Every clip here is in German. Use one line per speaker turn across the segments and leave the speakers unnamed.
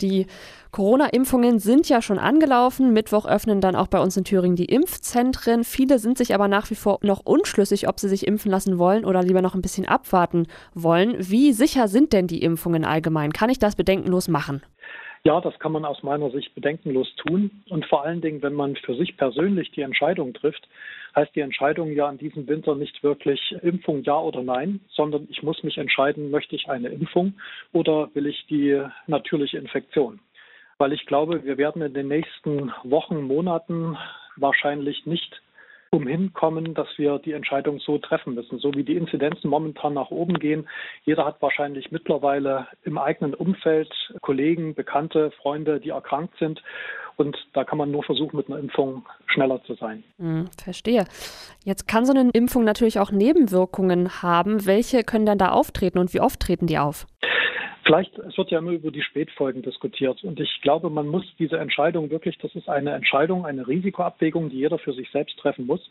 Die Corona-Impfungen sind ja schon angelaufen. Mittwoch öffnen dann auch bei uns in Thüringen die Impfzentren. Viele sind sich aber nach wie vor noch unschlüssig, ob sie sich impfen lassen wollen oder lieber noch ein bisschen abwarten wollen. Wie sicher sind denn die Impfungen allgemein? Kann ich das bedenkenlos machen?
Ja, das kann man aus meiner Sicht bedenkenlos tun. Und vor allen Dingen, wenn man für sich persönlich die Entscheidung trifft, heißt die Entscheidung ja in diesem Winter nicht wirklich Impfung ja oder nein, sondern ich muss mich entscheiden, möchte ich eine Impfung oder will ich die natürliche Infektion. Weil ich glaube, wir werden in den nächsten Wochen, Monaten wahrscheinlich nicht umhin kommen, dass wir die Entscheidung so treffen müssen. So wie die Inzidenzen momentan nach oben gehen. Jeder hat wahrscheinlich mittlerweile im eigenen Umfeld Kollegen, Bekannte, Freunde, die erkrankt sind. Und da kann man nur versuchen, mit einer Impfung schneller zu sein.
Hm, verstehe. Jetzt kann so eine Impfung natürlich auch Nebenwirkungen haben. Welche können denn da auftreten und wie oft treten die auf?
Vielleicht, es wird ja immer über die Spätfolgen diskutiert. Und ich glaube, man muss diese Entscheidung wirklich, das ist eine Entscheidung, eine Risikoabwägung, die jeder für sich selbst treffen muss.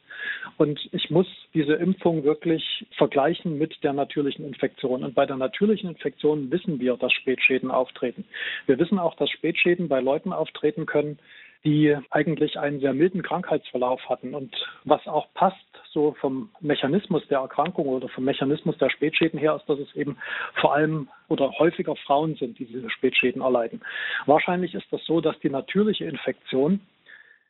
Und ich muss diese Impfung wirklich vergleichen mit der natürlichen Infektion. Und bei der natürlichen Infektion wissen wir, dass Spätschäden auftreten. Wir wissen auch, dass Spätschäden bei Leuten auftreten können, die eigentlich einen sehr milden Krankheitsverlauf hatten. Und was auch passt, so vom Mechanismus der Erkrankung oder vom Mechanismus der Spätschäden her, ist, dass es eben vor allem oder häufiger Frauen sind, die diese Spätschäden erleiden. Wahrscheinlich ist das so, dass die natürliche Infektion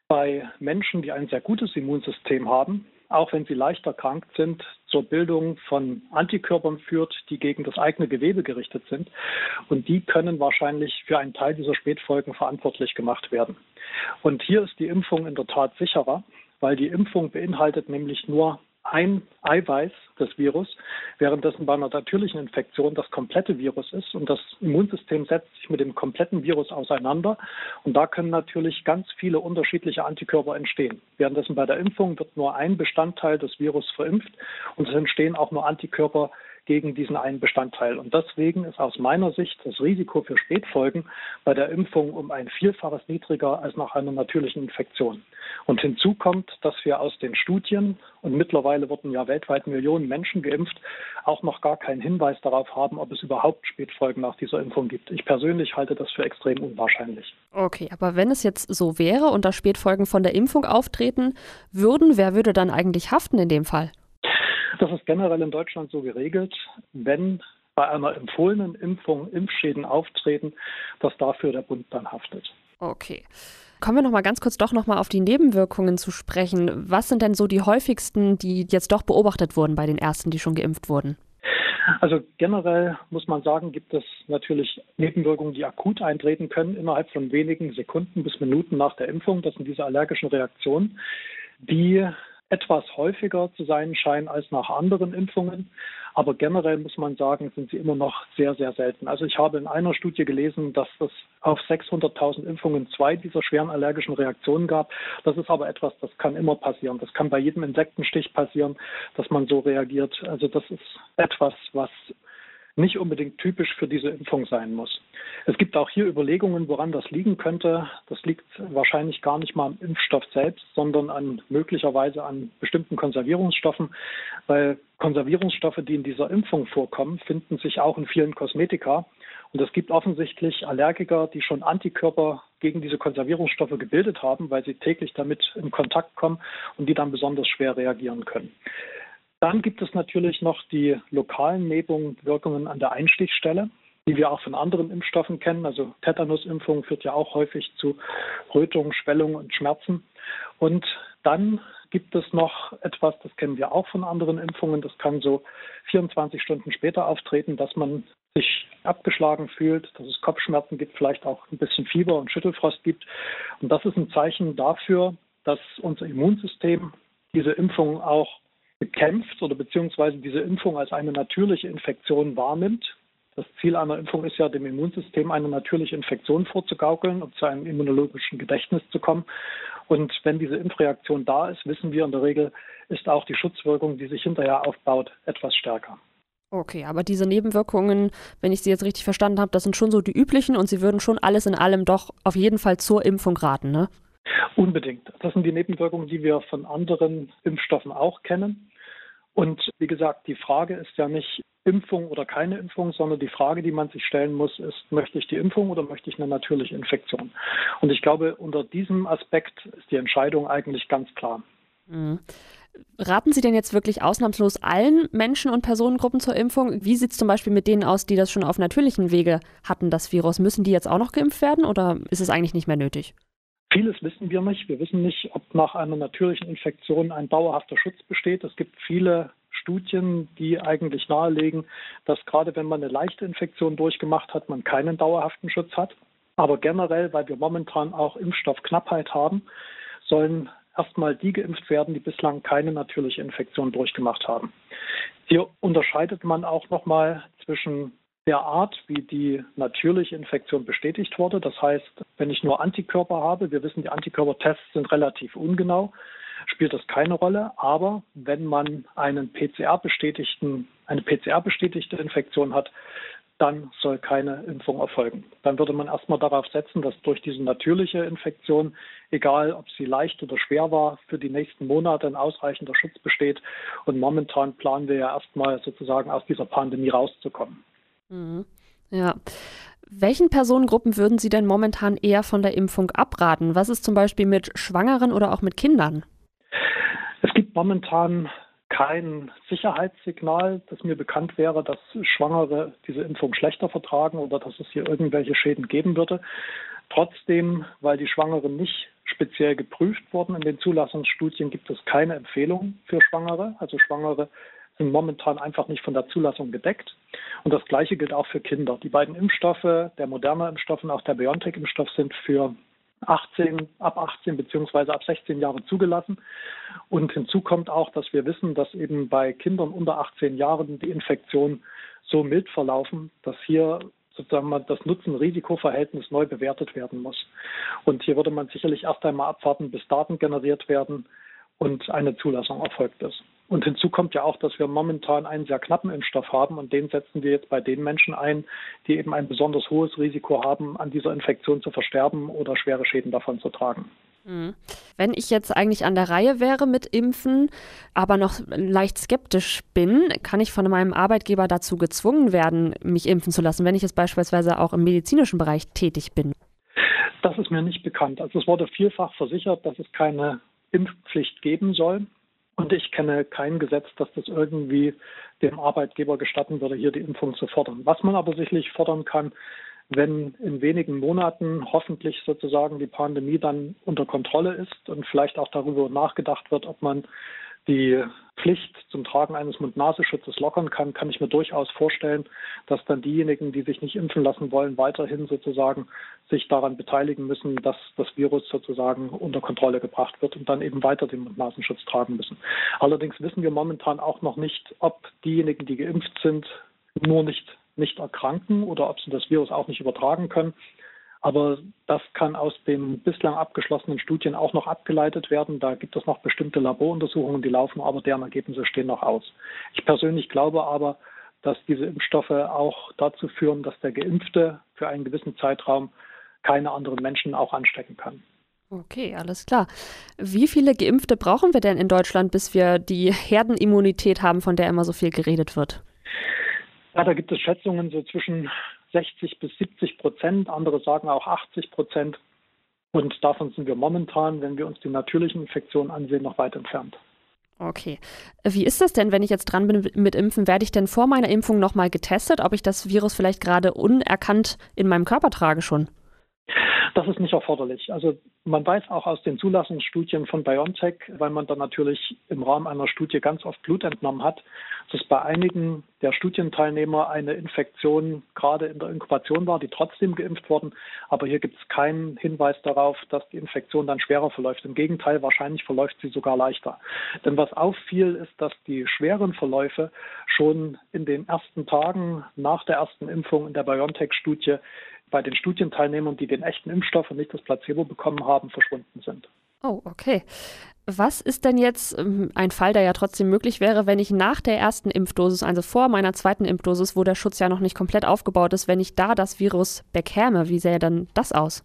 bei Menschen, die ein sehr gutes Immunsystem haben, auch wenn sie leicht erkrankt sind, zur Bildung von Antikörpern führt, die gegen das eigene Gewebe gerichtet sind. Und die können wahrscheinlich für einen Teil dieser Spätfolgen verantwortlich gemacht werden. Und hier ist die Impfung in der Tat sicherer, weil die Impfung beinhaltet nämlich nur ein Eiweiß des Virus, währenddessen bei einer natürlichen Infektion das komplette Virus ist und das Immunsystem setzt sich mit dem kompletten Virus auseinander und da können natürlich ganz viele unterschiedliche Antikörper entstehen. Währenddessen bei der Impfung wird nur ein Bestandteil des Virus verimpft und es entstehen auch nur Antikörper gegen diesen einen Bestandteil. Und deswegen ist aus meiner Sicht das Risiko für Spätfolgen bei der Impfung um ein Vielfaches niedriger als nach einer natürlichen Infektion. Und hinzu kommt, dass wir aus den Studien, und mittlerweile wurden ja weltweit Millionen Menschen geimpft, auch noch gar keinen Hinweis darauf haben, ob es überhaupt Spätfolgen nach dieser Impfung gibt. Ich persönlich halte das für extrem unwahrscheinlich.
Okay, aber wenn es jetzt so wäre und da Spätfolgen von der Impfung auftreten würden, wer würde dann eigentlich haften in dem Fall?
Das ist generell in Deutschland so geregelt, wenn bei einer empfohlenen Impfung Impfschäden auftreten, dass dafür der Bund dann haftet.
Okay. Kommen wir noch mal ganz kurz doch noch mal auf die Nebenwirkungen zu sprechen. Was sind denn so die häufigsten, die jetzt doch beobachtet wurden bei den ersten, die schon geimpft wurden?
Also generell muss man sagen, gibt es natürlich Nebenwirkungen, die akut eintreten können innerhalb von wenigen Sekunden bis Minuten nach der Impfung. Das sind diese allergischen Reaktionen, die etwas häufiger zu sein scheinen als nach anderen Impfungen. Aber generell muss man sagen, sind sie immer noch sehr, sehr selten. Also ich habe in einer Studie gelesen, dass es auf 600.000 Impfungen zwei dieser schweren allergischen Reaktionen gab. Das ist aber etwas, das kann immer passieren. Das kann bei jedem Insektenstich passieren, dass man so reagiert. Also das ist etwas, was nicht unbedingt typisch für diese Impfung sein muss. Es gibt auch hier Überlegungen, woran das liegen könnte. Das liegt wahrscheinlich gar nicht mal am Impfstoff selbst, sondern an möglicherweise an bestimmten Konservierungsstoffen, weil Konservierungsstoffe, die in dieser Impfung vorkommen, finden sich auch in vielen Kosmetika. Und es gibt offensichtlich Allergiker, die schon Antikörper gegen diese Konservierungsstoffe gebildet haben, weil sie täglich damit in Kontakt kommen und die dann besonders schwer reagieren können. Dann gibt es natürlich noch die lokalen Nebenwirkungen an der Einstichstelle, die wir auch von anderen Impfstoffen kennen. Also Tetanusimpfung führt ja auch häufig zu Rötung, Schwellung und Schmerzen. Und dann gibt es noch etwas, das kennen wir auch von anderen Impfungen. Das kann so 24 Stunden später auftreten, dass man sich abgeschlagen fühlt, dass es Kopfschmerzen gibt, vielleicht auch ein bisschen Fieber und Schüttelfrost gibt. Und das ist ein Zeichen dafür, dass unser Immunsystem diese Impfung auch bekämpft oder beziehungsweise diese Impfung als eine natürliche Infektion wahrnimmt. Das Ziel einer Impfung ist ja, dem Immunsystem eine natürliche Infektion vorzugaukeln, um zu einem immunologischen Gedächtnis zu kommen. Und wenn diese Impfreaktion da ist, wissen wir in der Regel, ist auch die Schutzwirkung, die sich hinterher aufbaut, etwas stärker.
Okay, aber diese Nebenwirkungen, wenn ich Sie jetzt richtig verstanden habe, das sind schon so die üblichen und Sie würden schon alles in allem doch auf jeden Fall zur Impfung raten, ne?
Unbedingt. Das sind die Nebenwirkungen, die wir von anderen Impfstoffen auch kennen. Und wie gesagt, die Frage ist ja nicht Impfung oder keine Impfung, sondern die Frage, die man sich stellen muss, ist, möchte ich die Impfung oder möchte ich eine natürliche Infektion? Und ich glaube, unter diesem Aspekt ist die Entscheidung eigentlich ganz klar.
Mhm. Raten Sie denn jetzt wirklich ausnahmslos allen Menschen und Personengruppen zur Impfung? Wie sieht es zum Beispiel mit denen aus, die das schon auf natürlichen Wege hatten, das Virus? Müssen die jetzt auch noch geimpft werden oder ist es eigentlich nicht mehr nötig?
Vieles wissen wir nicht. Wir wissen nicht, ob nach einer natürlichen Infektion ein dauerhafter Schutz besteht. Es gibt viele Studien, die eigentlich nahelegen, dass gerade wenn man eine leichte Infektion durchgemacht hat, man keinen dauerhaften Schutz hat. Aber generell, weil wir momentan auch Impfstoffknappheit haben, sollen erstmal die geimpft werden, die bislang keine natürliche Infektion durchgemacht haben. Hier unterscheidet man auch nochmal zwischen der Art, wie die natürliche Infektion bestätigt wurde. Das heißt, wenn ich nur Antikörper habe, wir wissen, die Antikörpertests sind relativ ungenau, spielt das keine Rolle. Aber wenn man einen PCR-bestätigten, eine PCR-bestätigte Infektion hat, dann soll keine Impfung erfolgen. Dann würde man erstmal darauf setzen, dass durch diese natürliche Infektion, egal ob sie leicht oder schwer war, für die nächsten Monate ein ausreichender Schutz besteht. Und momentan planen wir ja erstmal sozusagen aus dieser Pandemie rauszukommen.
Mhm. Ja. Welchen Personengruppen würden Sie denn momentan eher von der Impfung abraten? Was ist zum Beispiel mit Schwangeren oder auch mit Kindern?
Es gibt momentan kein Sicherheitssignal, das mir bekannt wäre, dass Schwangere diese Impfung schlechter vertragen oder dass es hier irgendwelche Schäden geben würde. Trotzdem, weil die Schwangeren nicht speziell geprüft wurden in den Zulassungsstudien, gibt es keine Empfehlung für Schwangere. Also Schwangere sind momentan einfach nicht von der Zulassung gedeckt. Und das Gleiche gilt auch für Kinder. Die beiden Impfstoffe, der moderne Impfstoff und auch der BioNTech-Impfstoff sind für 18, ab 18 beziehungsweise ab 16 Jahre zugelassen. Und hinzu kommt auch, dass wir wissen, dass eben bei Kindern unter 18 Jahren die Infektionen so mild verlaufen, dass hier sozusagen das Nutzen-Risiko-Verhältnis neu bewertet werden muss. Und hier würde man sicherlich erst einmal abwarten, bis Daten generiert werden und eine Zulassung erfolgt ist. Und hinzu kommt ja auch, dass wir momentan einen sehr knappen Impfstoff haben und den setzen wir jetzt bei den Menschen ein, die eben ein besonders hohes Risiko haben, an dieser Infektion zu versterben oder schwere Schäden davon zu tragen.
Mhm. Wenn ich jetzt eigentlich an der Reihe wäre mit Impfen, aber noch leicht skeptisch bin, kann ich von meinem Arbeitgeber dazu gezwungen werden, mich impfen zu lassen, wenn ich jetzt beispielsweise auch im medizinischen Bereich tätig bin?
Das ist mir nicht bekannt. Also es wurde vielfach versichert, dass es keine Impfpflicht geben soll. Und ich kenne kein Gesetz, das das irgendwie dem Arbeitgeber gestatten würde, hier die Impfung zu fordern. Was man aber sicherlich fordern kann, wenn in wenigen Monaten hoffentlich sozusagen die Pandemie dann unter Kontrolle ist und vielleicht auch darüber nachgedacht wird, ob man die Pflicht zum Tragen eines Mund-Nasenschutzes lockern kann, kann ich mir durchaus vorstellen, dass dann diejenigen, die sich nicht impfen lassen wollen, weiterhin sozusagen sich daran beteiligen müssen, dass das Virus sozusagen unter Kontrolle gebracht wird und dann eben weiter den Mund-Nasenschutz tragen müssen. Allerdings wissen wir momentan auch noch nicht, ob diejenigen, die geimpft sind, nur nicht nicht erkranken oder ob sie das Virus auch nicht übertragen können. Aber das kann aus den bislang abgeschlossenen Studien auch noch abgeleitet werden. Da gibt es noch bestimmte Laboruntersuchungen, die laufen, aber deren Ergebnisse stehen noch aus. Ich persönlich glaube aber, dass diese Impfstoffe auch dazu führen, dass der Geimpfte für einen gewissen Zeitraum keine anderen Menschen auch anstecken kann.
Okay, alles klar. Wie viele Geimpfte brauchen wir denn in Deutschland, bis wir die Herdenimmunität haben, von der immer so viel geredet wird?
Ja, da gibt es Schätzungen so zwischen 60 bis 70 Prozent, andere sagen auch 80 Prozent. Und davon sind wir momentan, wenn wir uns die natürlichen Infektionen ansehen, noch weit entfernt.
Okay. Wie ist das denn, wenn ich jetzt dran bin mit Impfen? Werde ich denn vor meiner Impfung nochmal getestet, ob ich das Virus vielleicht gerade unerkannt in meinem Körper trage schon?
Das ist nicht erforderlich. Also man weiß auch aus den Zulassungsstudien von BioNTech, weil man dann natürlich im Rahmen einer Studie ganz oft Blut entnommen hat, dass bei einigen der Studienteilnehmer eine Infektion gerade in der Inkubation war, die trotzdem geimpft wurden. Aber hier gibt es keinen Hinweis darauf, dass die Infektion dann schwerer verläuft. Im Gegenteil, wahrscheinlich verläuft sie sogar leichter. Denn was auffiel, ist, dass die schweren Verläufe schon in den ersten Tagen nach der ersten Impfung in der BioNTech-Studie bei den Studienteilnehmern, die den echten Impfstoff und nicht das Placebo bekommen haben, verschwunden sind.
Oh, okay. Was ist denn jetzt ähm, ein Fall, der ja trotzdem möglich wäre, wenn ich nach der ersten Impfdosis, also vor meiner zweiten Impfdosis, wo der Schutz ja noch nicht komplett aufgebaut ist, wenn ich da das Virus bekäme? Wie sähe dann das aus?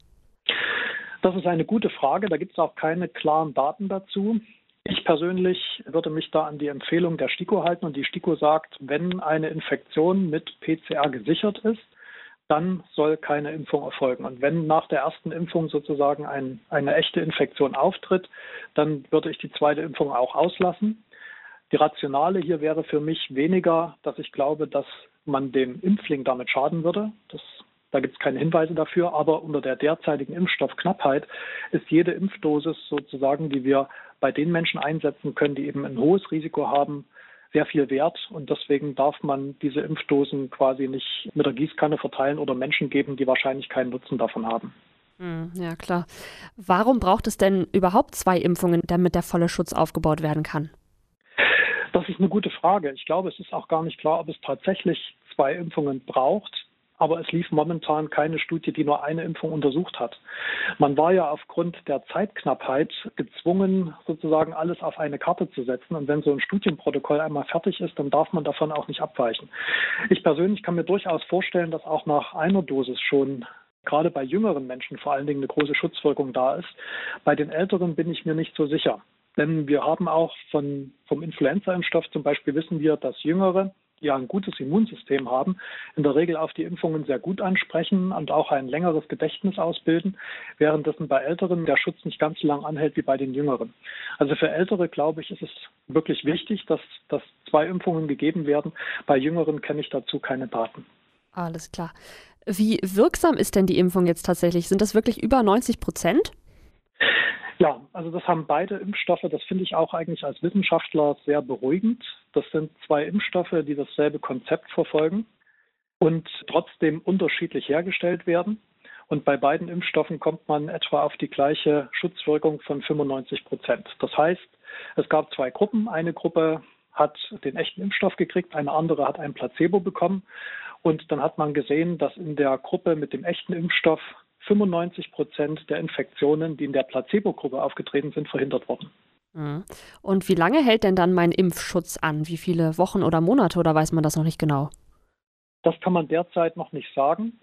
Das ist eine gute Frage. Da gibt es auch keine klaren Daten dazu. Ich persönlich würde mich da an die Empfehlung der STIKO halten und die STIKO sagt, wenn eine Infektion mit PCR gesichert ist, dann soll keine Impfung erfolgen. Und wenn nach der ersten Impfung sozusagen ein, eine echte Infektion auftritt, dann würde ich die zweite Impfung auch auslassen. Die Rationale hier wäre für mich weniger, dass ich glaube, dass man dem Impfling damit schaden würde. Das, da gibt es keine Hinweise dafür, aber unter der derzeitigen Impfstoffknappheit ist jede Impfdosis sozusagen, die wir bei den Menschen einsetzen können, die eben ein hohes Risiko haben, sehr viel wert und deswegen darf man diese Impfdosen quasi nicht mit der Gießkanne verteilen oder Menschen geben, die wahrscheinlich keinen Nutzen davon haben.
Hm, ja, klar. Warum braucht es denn überhaupt zwei Impfungen, damit der volle Schutz aufgebaut werden kann?
Das ist eine gute Frage. Ich glaube, es ist auch gar nicht klar, ob es tatsächlich zwei Impfungen braucht aber es lief momentan keine Studie, die nur eine Impfung untersucht hat. Man war ja aufgrund der Zeitknappheit gezwungen, sozusagen alles auf eine Karte zu setzen. Und wenn so ein Studienprotokoll einmal fertig ist, dann darf man davon auch nicht abweichen. Ich persönlich kann mir durchaus vorstellen, dass auch nach einer Dosis schon gerade bei jüngeren Menschen vor allen Dingen eine große Schutzwirkung da ist. Bei den Älteren bin ich mir nicht so sicher. Denn wir haben auch von, vom Influenza-Impfstoff zum Beispiel wissen wir, dass Jüngere ja ein gutes Immunsystem haben, in der Regel auf die Impfungen sehr gut ansprechen und auch ein längeres Gedächtnis ausbilden, währenddessen bei Älteren der Schutz nicht ganz so lang anhält wie bei den Jüngeren. Also für Ältere, glaube ich, ist es wirklich wichtig, dass, dass zwei Impfungen gegeben werden. Bei Jüngeren kenne ich dazu keine Daten.
Alles klar. Wie wirksam ist denn die Impfung jetzt tatsächlich? Sind das wirklich über 90 Prozent?
Ja, also das haben beide Impfstoffe. Das finde ich auch eigentlich als Wissenschaftler sehr beruhigend. Das sind zwei Impfstoffe, die dasselbe Konzept verfolgen und trotzdem unterschiedlich hergestellt werden. Und bei beiden Impfstoffen kommt man etwa auf die gleiche Schutzwirkung von 95 Prozent. Das heißt, es gab zwei Gruppen. Eine Gruppe hat den echten Impfstoff gekriegt, eine andere hat ein Placebo bekommen. Und dann hat man gesehen, dass in der Gruppe mit dem echten Impfstoff 95 Prozent der Infektionen, die in der Placebo-Gruppe aufgetreten sind, verhindert wurden.
Mhm. Und wie lange hält denn dann mein Impfschutz an? Wie viele Wochen oder Monate oder weiß man das noch nicht genau?
Das kann man derzeit noch nicht sagen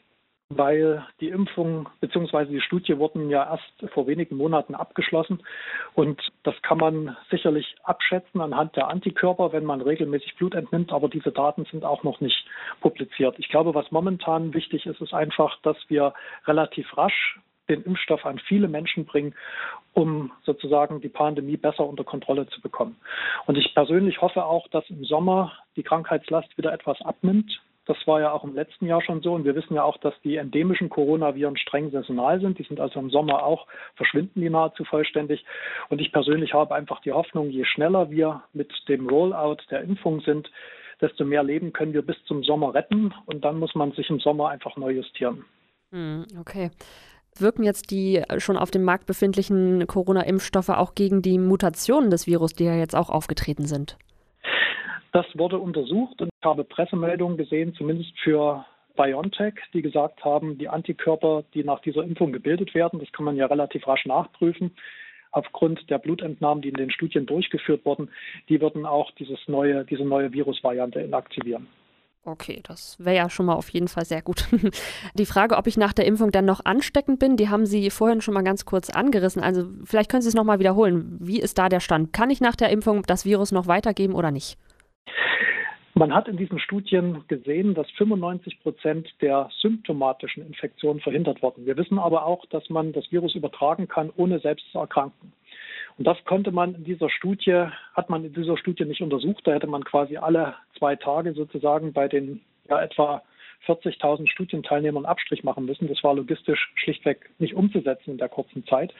weil die Impfung bzw. die Studie wurden ja erst vor wenigen Monaten abgeschlossen und das kann man sicherlich abschätzen anhand der Antikörper, wenn man regelmäßig Blut entnimmt, aber diese Daten sind auch noch nicht publiziert. Ich glaube, was momentan wichtig ist, ist einfach, dass wir relativ rasch den Impfstoff an viele Menschen bringen, um sozusagen die Pandemie besser unter Kontrolle zu bekommen. Und ich persönlich hoffe auch, dass im Sommer die Krankheitslast wieder etwas abnimmt. Das war ja auch im letzten Jahr schon so. Und wir wissen ja auch, dass die endemischen Coronaviren streng saisonal sind. Die sind also im Sommer auch, verschwinden die nahezu vollständig. Und ich persönlich habe einfach die Hoffnung, je schneller wir mit dem Rollout der Impfung sind, desto mehr Leben können wir bis zum Sommer retten. Und dann muss man sich im Sommer einfach neu justieren.
Hm, okay wirken jetzt die schon auf dem Markt befindlichen Corona-Impfstoffe auch gegen die Mutationen des Virus, die ja jetzt auch aufgetreten sind?
Das wurde untersucht und ich habe Pressemeldungen gesehen, zumindest für BioNTech, die gesagt haben, die Antikörper, die nach dieser Impfung gebildet werden, das kann man ja relativ rasch nachprüfen, aufgrund der Blutentnahmen, die in den Studien durchgeführt wurden, die würden auch dieses neue, diese neue Virusvariante inaktivieren.
Okay, das wäre ja schon mal auf jeden Fall sehr gut. Die Frage, ob ich nach der Impfung dann noch ansteckend bin, die haben Sie vorhin schon mal ganz kurz angerissen. Also vielleicht können Sie es noch mal wiederholen. Wie ist da der Stand? Kann ich nach der Impfung das Virus noch weitergeben oder nicht?
Man hat in diesen Studien gesehen, dass 95 Prozent der symptomatischen Infektionen verhindert wurden. Wir wissen aber auch, dass man das Virus übertragen kann, ohne selbst zu erkranken. Und das konnte man in dieser Studie, hat man in dieser Studie nicht untersucht. Da hätte man quasi alle zwei Tage sozusagen bei den ja, etwa 40.000 Studienteilnehmern Abstrich machen müssen. Das war logistisch schlichtweg nicht umzusetzen in der kurzen Zeit.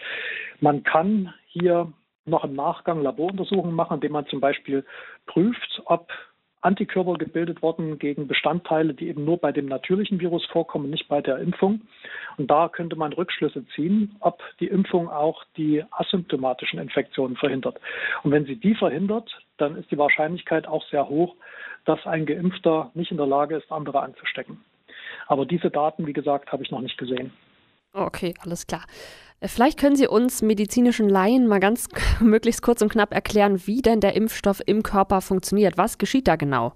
Man kann hier noch im Nachgang Laboruntersuchungen machen, indem man zum Beispiel prüft, ob Antikörper gebildet worden gegen Bestandteile, die eben nur bei dem natürlichen Virus vorkommen, nicht bei der Impfung. Und da könnte man Rückschlüsse ziehen, ob die Impfung auch die asymptomatischen Infektionen verhindert. Und wenn sie die verhindert, dann ist die Wahrscheinlichkeit auch sehr hoch, dass ein Geimpfter nicht in der Lage ist, andere anzustecken. Aber diese Daten, wie gesagt, habe ich noch nicht gesehen.
Okay, alles klar. Äh, vielleicht können Sie uns medizinischen Laien mal ganz möglichst kurz und knapp erklären, wie denn der Impfstoff im Körper funktioniert. Was geschieht da genau?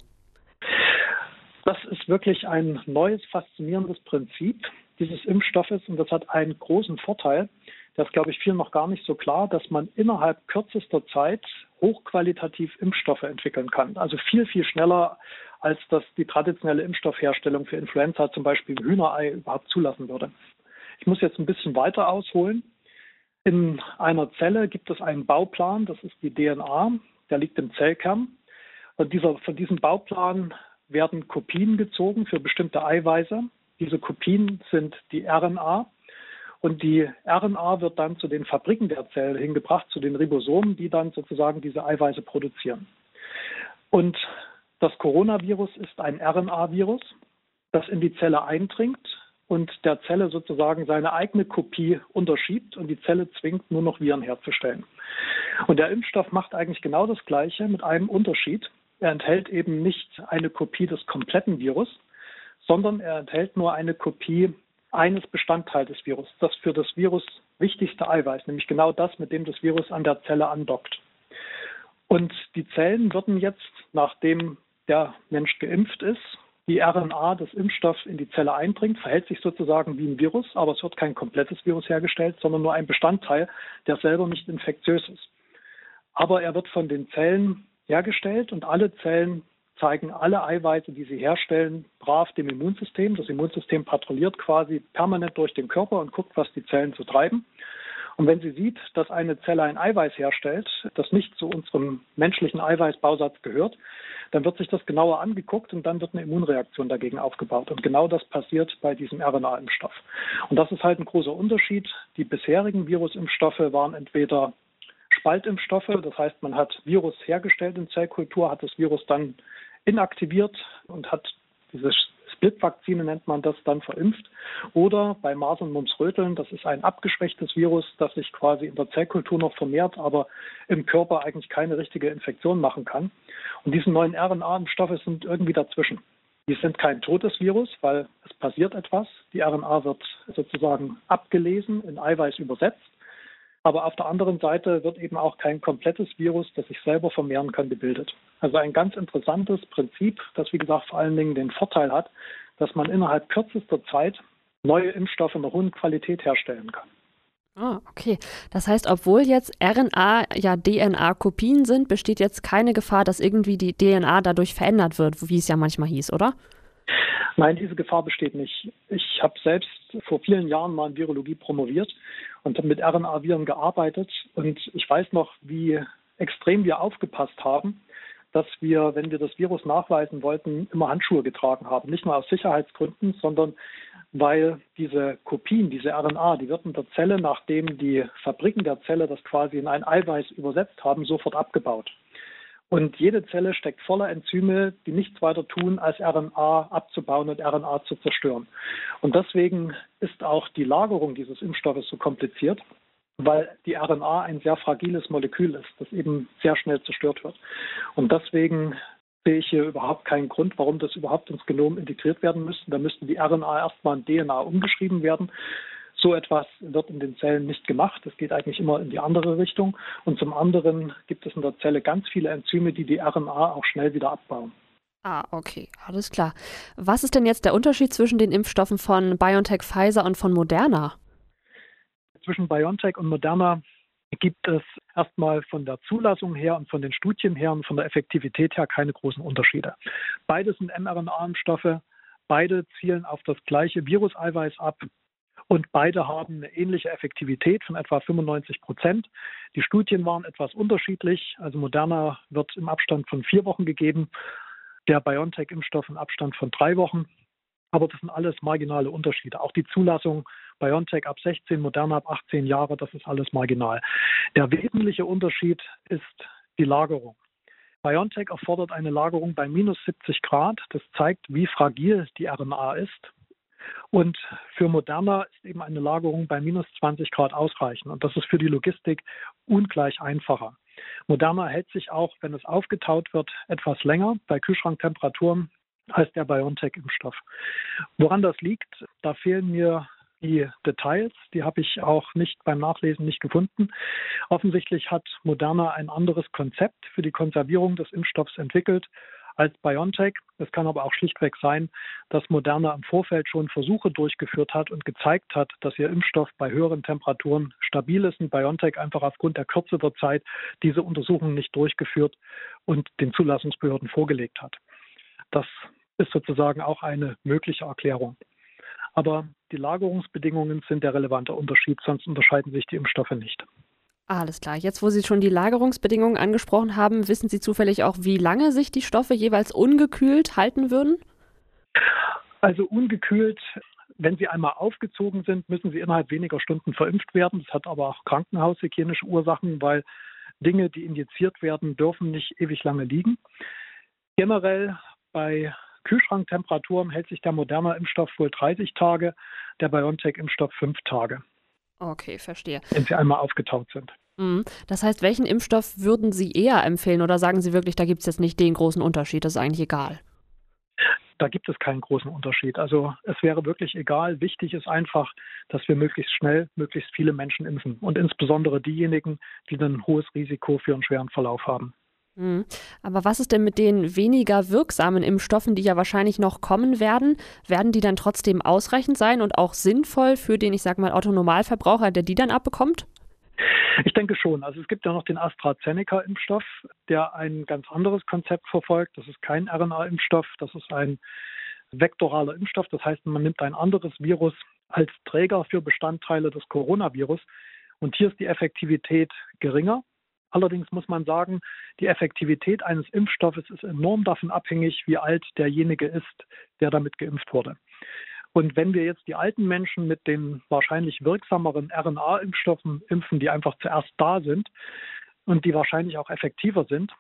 Das ist wirklich ein neues, faszinierendes Prinzip dieses Impfstoffes und das hat einen großen Vorteil. das ist, glaube ich, vielen noch gar nicht so klar, dass man innerhalb kürzester Zeit hochqualitativ Impfstoffe entwickeln kann. Also viel, viel schneller, als das die traditionelle Impfstoffherstellung für Influenza, zum Beispiel Hühnerei, überhaupt zulassen würde. Ich muss jetzt ein bisschen weiter ausholen. In einer Zelle gibt es einen Bauplan, das ist die DNA, der liegt im Zellkern. Und dieser, von diesem Bauplan werden Kopien gezogen für bestimmte Eiweiße. Diese Kopien sind die RNA. Und die RNA wird dann zu den Fabriken der Zelle hingebracht, zu den Ribosomen, die dann sozusagen diese Eiweiße produzieren. Und das Coronavirus ist ein RNA-Virus, das in die Zelle eindringt und der Zelle sozusagen seine eigene Kopie unterschiebt und die Zelle zwingt, nur noch Viren herzustellen. Und der Impfstoff macht eigentlich genau das Gleiche mit einem Unterschied. Er enthält eben nicht eine Kopie des kompletten Virus, sondern er enthält nur eine Kopie eines Bestandteils des Virus, das für das Virus wichtigste Eiweiß, nämlich genau das, mit dem das Virus an der Zelle andockt. Und die Zellen würden jetzt, nachdem der Mensch geimpft ist, die RNA des Impfstoffs in die Zelle einbringt, verhält sich sozusagen wie ein Virus, aber es wird kein komplettes Virus hergestellt, sondern nur ein Bestandteil, der selber nicht infektiös ist. Aber er wird von den Zellen hergestellt und alle Zellen zeigen alle Eiweiße, die sie herstellen, brav dem Immunsystem. Das Immunsystem patrouilliert quasi permanent durch den Körper und guckt, was die Zellen so treiben. Und wenn sie sieht, dass eine Zelle ein Eiweiß herstellt, das nicht zu unserem menschlichen Eiweißbausatz gehört, dann wird sich das genauer angeguckt und dann wird eine Immunreaktion dagegen aufgebaut. Und genau das passiert bei diesem RNA-Impfstoff. Und das ist halt ein großer Unterschied. Die bisherigen Virusimpfstoffe waren entweder Spaltimpfstoffe, das heißt, man hat Virus hergestellt in Zellkultur, hat das Virus dann inaktiviert und hat diese Split-Vakzine nennt man das dann verimpft. Oder bei Masern, Mumps, Röteln, das ist ein abgeschwächtes Virus, das sich quasi in der Zellkultur noch vermehrt, aber im Körper eigentlich keine richtige Infektion machen kann. Und diese neuen RNA-Stoffe sind irgendwie dazwischen. Die sind kein totes Virus, weil es passiert etwas. Die RNA wird sozusagen abgelesen, in Eiweiß übersetzt. Aber auf der anderen Seite wird eben auch kein komplettes Virus, das sich selber vermehren kann, gebildet. Also ein ganz interessantes Prinzip, das wie gesagt vor allen Dingen den Vorteil hat, dass man innerhalb kürzester Zeit neue Impfstoffe in einer hohen Qualität herstellen kann.
Ah, okay. Das heißt, obwohl jetzt RNA ja DNA-Kopien sind, besteht jetzt keine Gefahr, dass irgendwie die DNA dadurch verändert wird, wie es ja manchmal hieß, oder?
Nein, diese Gefahr besteht nicht. Ich habe selbst vor vielen Jahren mal in Virologie promoviert und habe mit RNA-Viren gearbeitet. Und ich weiß noch, wie extrem wir aufgepasst haben, dass wir, wenn wir das Virus nachweisen wollten, immer Handschuhe getragen haben. Nicht nur aus Sicherheitsgründen, sondern weil diese Kopien, diese RNA, die wird in der Zelle, nachdem die Fabriken der Zelle das quasi in ein Eiweiß übersetzt haben, sofort abgebaut. Und jede Zelle steckt voller Enzyme, die nichts weiter tun, als RNA abzubauen und RNA zu zerstören. Und deswegen ist auch die Lagerung dieses Impfstoffes so kompliziert, weil die RNA ein sehr fragiles Molekül ist, das eben sehr schnell zerstört wird. Und deswegen sehe ich hier überhaupt keinen Grund, warum das überhaupt ins Genom integriert werden müsste. Da müssten die RNA erstmal in DNA umgeschrieben werden. So etwas wird in den Zellen nicht gemacht. Das geht eigentlich immer in die andere Richtung. Und zum anderen gibt es in der Zelle ganz viele Enzyme, die die RNA auch schnell wieder abbauen.
Ah, okay, alles klar. Was ist denn jetzt der Unterschied zwischen den Impfstoffen von BioNTech, Pfizer und von Moderna?
Zwischen BioNTech und Moderna gibt es erstmal von der Zulassung her und von den Studien her und von der Effektivität her keine großen Unterschiede. Beide sind mRNA-Impfstoffe, beide zielen auf das gleiche Viruseiweiß ab. Und beide haben eine ähnliche Effektivität von etwa 95 Prozent. Die Studien waren etwas unterschiedlich. Also Moderna wird im Abstand von vier Wochen gegeben, der BioNTech-Impfstoff im Abstand von drei Wochen. Aber das sind alles marginale Unterschiede. Auch die Zulassung BioNTech ab 16, Moderna ab 18 Jahre, das ist alles marginal. Der wesentliche Unterschied ist die Lagerung. BioNTech erfordert eine Lagerung bei minus 70 Grad. Das zeigt, wie fragil die RNA ist. Und für Moderna ist eben eine Lagerung bei minus 20 Grad ausreichend. Und das ist für die Logistik ungleich einfacher. Moderna hält sich auch, wenn es aufgetaut wird, etwas länger bei Kühlschranktemperaturen als der BioNTech-Impfstoff. Woran das liegt, da fehlen mir die Details, die habe ich auch nicht beim Nachlesen nicht gefunden. Offensichtlich hat Moderna ein anderes Konzept für die Konservierung des Impfstoffs entwickelt als BioNTech. Es kann aber auch schlichtweg sein, dass Moderna im Vorfeld schon Versuche durchgeführt hat und gezeigt hat, dass ihr Impfstoff bei höheren Temperaturen stabil ist und BioNTech einfach aufgrund der Kürze der Zeit diese Untersuchungen nicht durchgeführt und den Zulassungsbehörden vorgelegt hat. Das ist sozusagen auch eine mögliche Erklärung. Aber die Lagerungsbedingungen sind der relevante Unterschied, sonst unterscheiden sich die Impfstoffe nicht.
Alles klar. Jetzt, wo Sie schon die Lagerungsbedingungen angesprochen haben, wissen Sie zufällig auch, wie lange sich die Stoffe jeweils ungekühlt halten würden?
Also ungekühlt, wenn sie einmal aufgezogen sind, müssen sie innerhalb weniger Stunden verimpft werden. Das hat aber auch krankenhaushygienische Ursachen, weil Dinge, die injiziert werden, dürfen nicht ewig lange liegen. Generell bei Kühlschranktemperaturen hält sich der moderne Impfstoff wohl 30 Tage, der BioNTech-Impfstoff 5 Tage.
Okay, verstehe.
Wenn sie einmal aufgetaut sind.
Mhm. Das heißt, welchen Impfstoff würden Sie eher empfehlen oder sagen Sie wirklich, da gibt es jetzt nicht den großen Unterschied, das ist eigentlich egal?
Da gibt es keinen großen Unterschied. Also es wäre wirklich egal. Wichtig ist einfach, dass wir möglichst schnell möglichst viele Menschen impfen und insbesondere diejenigen, die ein hohes Risiko für einen schweren Verlauf haben.
Mhm. Aber was ist denn mit den weniger wirksamen Impfstoffen, die ja wahrscheinlich noch kommen werden? Werden die dann trotzdem ausreichend sein und auch sinnvoll für den, ich sag mal, Otto-Normalverbraucher, der die dann abbekommt?
Ich denke schon. Also es gibt ja noch den AstraZeneca-Impfstoff, der ein ganz anderes Konzept verfolgt. Das ist kein RNA-Impfstoff, das ist ein vektoraler Impfstoff. Das heißt, man nimmt ein anderes Virus als Träger für Bestandteile des Coronavirus. Und hier ist die Effektivität geringer. Allerdings muss man sagen, die Effektivität eines Impfstoffes ist enorm davon abhängig, wie alt derjenige ist, der damit geimpft wurde. Und wenn wir jetzt die alten Menschen mit den wahrscheinlich wirksameren RNA-Impfstoffen impfen, die einfach zuerst da sind und die wahrscheinlich auch effektiver sind,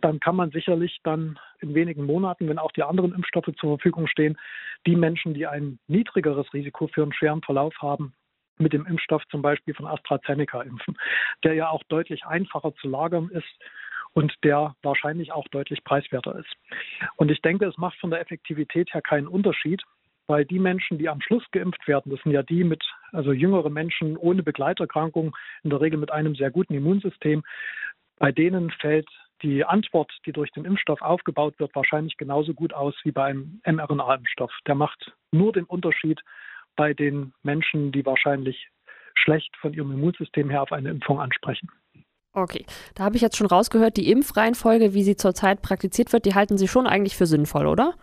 dann kann man sicherlich dann in wenigen Monaten, wenn auch die anderen Impfstoffe zur Verfügung stehen, die Menschen, die ein niedrigeres Risiko für einen schweren Verlauf haben, mit dem Impfstoff zum Beispiel von AstraZeneca impfen, der ja auch deutlich einfacher zu lagern ist und der wahrscheinlich auch deutlich preiswerter ist. Und ich denke, es macht von der Effektivität her keinen Unterschied, weil die Menschen, die am Schluss geimpft werden, das sind ja die mit, also jüngere Menschen ohne Begleiterkrankung, in der Regel mit einem sehr guten Immunsystem, bei denen fällt die Antwort, die durch den Impfstoff aufgebaut wird, wahrscheinlich genauso gut aus wie beim mRNA-Impfstoff. Der macht nur den Unterschied, bei den Menschen, die wahrscheinlich schlecht von ihrem Immunsystem her auf eine Impfung ansprechen.
Okay, da habe ich jetzt schon rausgehört, die Impfreihenfolge, wie sie zurzeit praktiziert wird, die halten Sie schon eigentlich für sinnvoll, oder?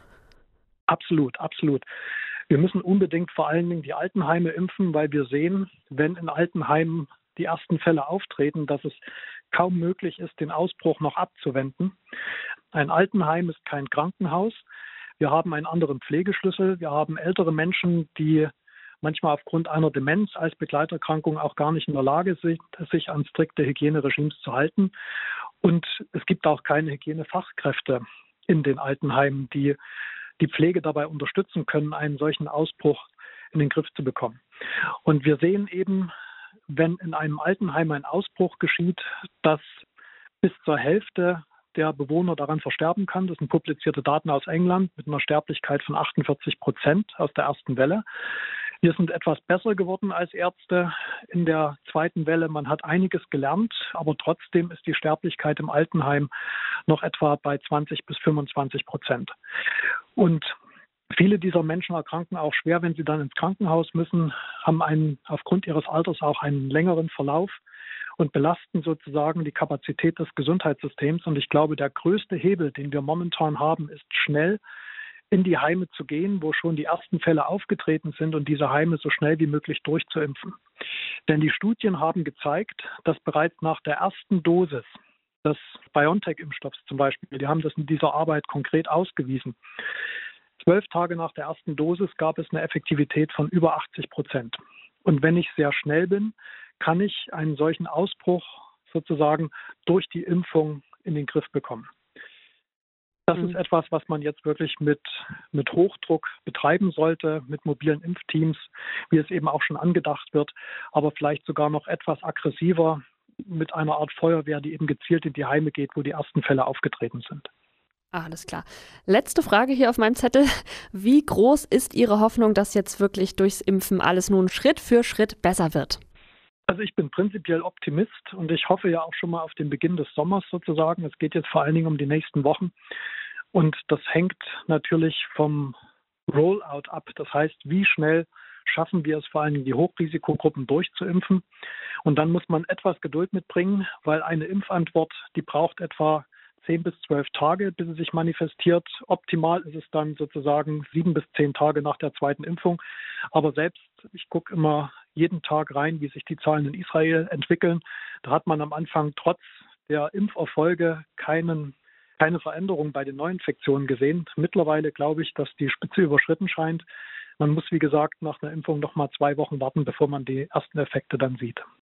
Absolut, absolut. Wir müssen unbedingt vor allen Dingen die Altenheime impfen, weil wir sehen, wenn in Altenheimen die ersten Fälle auftreten, dass es kaum möglich ist, den Ausbruch noch abzuwenden. Ein Altenheim ist kein Krankenhaus. Wir haben einen anderen Pflegeschlüssel. Wir haben ältere Menschen, die manchmal aufgrund einer Demenz als Begleiterkrankung auch gar nicht in der Lage sind, sich an strikte Hygieneregimes zu halten. Und es gibt auch keine Hygienefachkräfte in den Altenheimen, die die Pflege dabei unterstützen können, einen solchen Ausbruch in den Griff zu bekommen. Und wir sehen eben, wenn in einem Altenheim ein Ausbruch geschieht, dass bis zur Hälfte der Bewohner daran versterben kann. Das sind publizierte Daten aus England mit einer Sterblichkeit von 48 Prozent aus der ersten Welle. Wir sind etwas besser geworden als Ärzte in der zweiten Welle. Man hat einiges gelernt, aber trotzdem ist die Sterblichkeit im Altenheim noch etwa bei 20 bis 25 Prozent. Und Viele dieser Menschen erkranken auch schwer, wenn sie dann ins Krankenhaus müssen, haben einen, aufgrund ihres Alters auch einen längeren Verlauf und belasten sozusagen die Kapazität des Gesundheitssystems. Und ich glaube, der größte Hebel, den wir momentan haben, ist schnell in die Heime zu gehen, wo schon die ersten Fälle aufgetreten sind und diese Heime so schnell wie möglich durchzuimpfen. Denn die Studien haben gezeigt, dass bereits nach der ersten Dosis des BioNTech-Impfstoffs zum Beispiel, die haben das in dieser Arbeit konkret ausgewiesen, zwölf Tage nach der ersten Dosis gab es eine Effektivität von über 80 Prozent. Und wenn ich sehr schnell bin, kann ich einen solchen Ausbruch sozusagen durch die Impfung in den Griff bekommen. Das ist mhm. etwas, was man jetzt wirklich mit, mit Hochdruck betreiben sollte, mit mobilen Impfteams, wie es eben auch schon angedacht wird, aber vielleicht sogar noch etwas aggressiver mit einer Art Feuerwehr, die eben gezielt in die Heime geht, wo die ersten Fälle aufgetreten sind.
Alles klar. Letzte Frage hier auf meinem Zettel. Wie groß ist Ihre Hoffnung, dass jetzt wirklich durchs Impfen alles nun Schritt für Schritt besser wird?
Also ich bin prinzipiell Optimist und ich hoffe ja auch schon mal auf den Beginn des Sommers sozusagen. Es geht jetzt vor allen Dingen um die nächsten Wochen. Und das hängt natürlich vom Rollout ab. Das heißt, wie schnell schaffen wir es vor allem die Hochrisikogruppen durchzuimpfen. Und dann muss man etwas Geduld mitbringen, weil eine Impfantwort, die braucht etwa zehn bis zwölf Tage, bis es sich manifestiert. Optimal ist es dann sozusagen sieben bis zehn Tage nach der zweiten Impfung. Aber selbst, ich gucke immer jeden Tag rein, wie sich die Zahlen in Israel entwickeln. Da hat man am Anfang trotz der Impferfolge keinen keine Veränderung bei den Neuinfektionen gesehen. Mittlerweile glaube ich, dass die Spitze überschritten scheint. Man muss, wie gesagt, nach einer Impfung noch mal zwei Wochen warten, bevor man die ersten Effekte dann sieht.